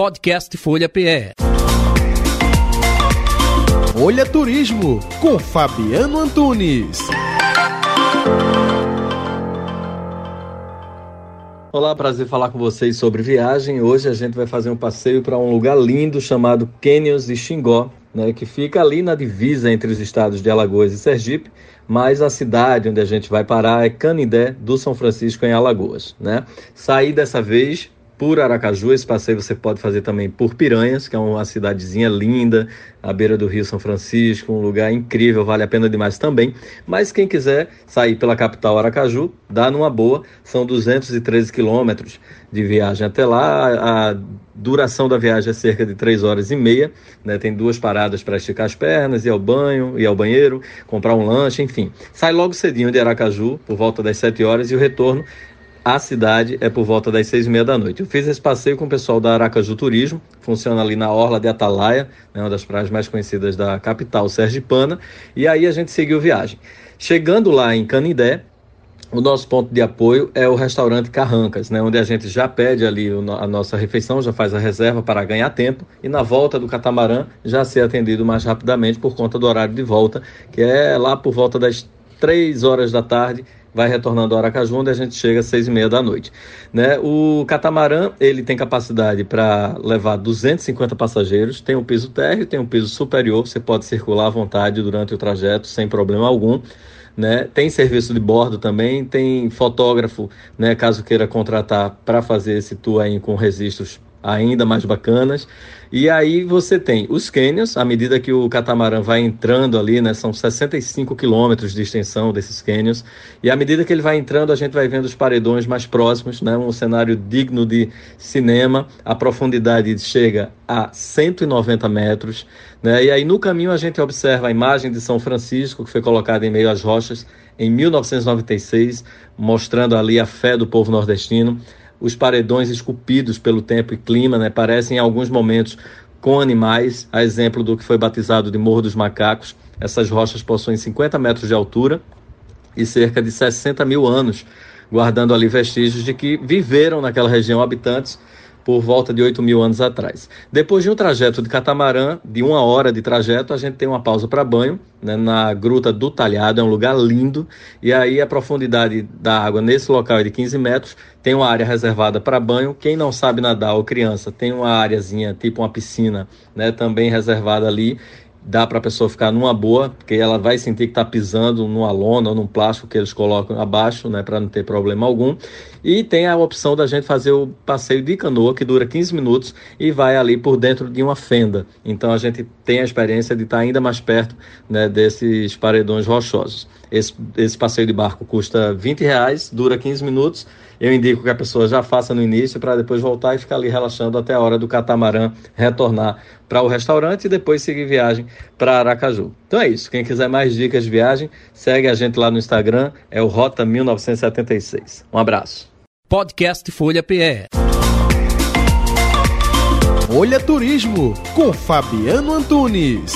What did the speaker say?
Podcast Folha PE. Folha Turismo com Fabiano Antunes. Olá, prazer falar com vocês sobre viagem. Hoje a gente vai fazer um passeio para um lugar lindo chamado Canyons de Xingó, né, que fica ali na divisa entre os estados de Alagoas e Sergipe, mas a cidade onde a gente vai parar é Canindé do São Francisco em Alagoas, né? Saí dessa vez por Aracaju. Esse passeio você pode fazer também por Piranhas, que é uma cidadezinha linda, à beira do Rio São Francisco, um lugar incrível, vale a pena demais também. Mas quem quiser sair pela capital Aracaju, dá numa boa, são 213 quilômetros de viagem até lá. A duração da viagem é cerca de 3 horas e meia, né? tem duas paradas para esticar as pernas, ir ao banho, ir ao banheiro, comprar um lanche, enfim. Sai logo cedinho de Aracaju, por volta das 7 horas, e o retorno a cidade é por volta das seis e meia da noite. Eu fiz esse passeio com o pessoal da Aracaju Turismo, funciona ali na Orla de Atalaia, né, uma das praias mais conhecidas da capital sergipana, e aí a gente seguiu viagem. Chegando lá em Canindé, o nosso ponto de apoio é o restaurante Carrancas, né, onde a gente já pede ali a nossa refeição, já faz a reserva para ganhar tempo e na volta do catamarã já ser atendido mais rapidamente por conta do horário de volta, que é lá por volta das três horas da tarde vai retornando ao Aracaju, onde a gente chega às seis e meia da noite. Né? O catamarã ele tem capacidade para levar 250 passageiros, tem um piso térreo, tem um piso superior, você pode circular à vontade durante o trajeto sem problema algum. Né? Tem serviço de bordo também, tem fotógrafo, né, caso queira contratar para fazer esse tour aí com registros ainda mais bacanas. E aí você tem os cânions, à medida que o catamarã vai entrando ali, né, são 65 quilômetros de extensão desses cânions, e à medida que ele vai entrando, a gente vai vendo os paredões mais próximos, né, um cenário digno de cinema, a profundidade chega a 190 metros, né, e aí no caminho a gente observa a imagem de São Francisco, que foi colocada em meio às rochas em 1996, mostrando ali a fé do povo nordestino, os paredões esculpidos pelo tempo e clima, né, parecem em alguns momentos com animais, a exemplo do que foi batizado de Morro dos Macacos. Essas rochas possuem 50 metros de altura e cerca de 60 mil anos, guardando ali vestígios de que viveram naquela região habitantes por volta de 8 mil anos atrás. Depois de um trajeto de catamarã, de uma hora de trajeto, a gente tem uma pausa para banho né, na Gruta do Talhado, é um lugar lindo, e aí a profundidade da água nesse local é de 15 metros, tem uma área reservada para banho. Quem não sabe nadar ou criança, tem uma áreazinha, tipo uma piscina, né, também reservada ali, dá para a pessoa ficar numa boa, porque ela vai sentir que está pisando numa lona ou num plástico que eles colocam abaixo, né, para não ter problema algum. E tem a opção da gente fazer o passeio de canoa, que dura 15 minutos e vai ali por dentro de uma fenda. Então a gente tem a experiência de estar tá ainda mais perto né, desses paredões rochosos. Esse, esse passeio de barco custa 20 reais, dura 15 minutos. Eu indico que a pessoa já faça no início para depois voltar e ficar ali relaxando até a hora do catamarã retornar para o restaurante e depois seguir viagem para Aracaju. Então é isso. Quem quiser mais dicas de viagem, segue a gente lá no Instagram, é o Rota 1976. Um abraço. Podcast Folha PE. Folha Turismo com Fabiano Antunes.